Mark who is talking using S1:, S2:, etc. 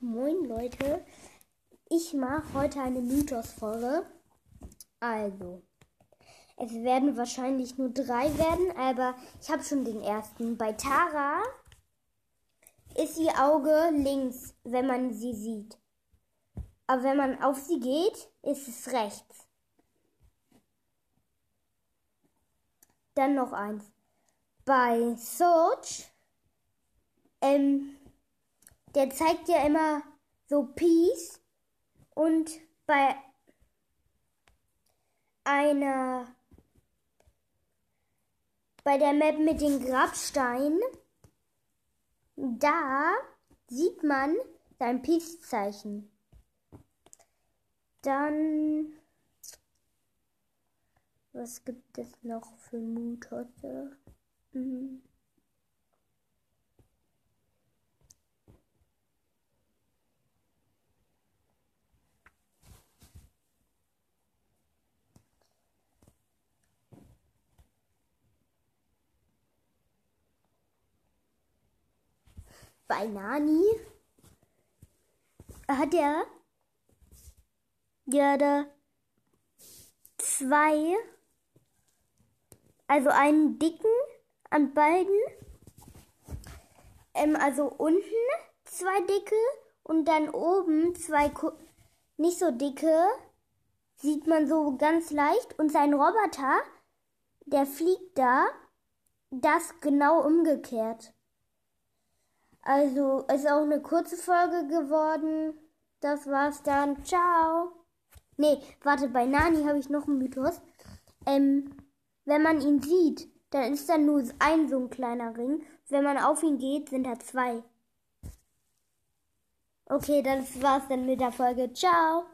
S1: Moin Leute, ich mache heute eine Mythos-Folge. Also, es werden wahrscheinlich nur drei werden, aber ich habe schon den ersten. Bei Tara ist ihr Auge links, wenn man sie sieht. Aber wenn man auf sie geht, ist es rechts. Dann noch eins. Bei Soch, ähm, der zeigt ja immer so Peace und bei einer bei der Map mit den Grabsteinen da sieht man sein Peace-Zeichen. Dann was gibt es noch für Mut heute? Mhm. Bei Nani hat er ja da zwei, also einen dicken an beiden, ähm, also unten zwei dicke und dann oben zwei nicht so dicke, sieht man so ganz leicht und sein Roboter, der fliegt da, das genau umgekehrt. Also ist auch eine kurze Folge geworden. Das war's dann. Ciao. Nee, warte, bei Nani habe ich noch einen Mythos. Ähm, wenn man ihn sieht, dann ist da nur ein so ein kleiner Ring. Wenn man auf ihn geht, sind da zwei. Okay, das war's dann mit der Folge. Ciao.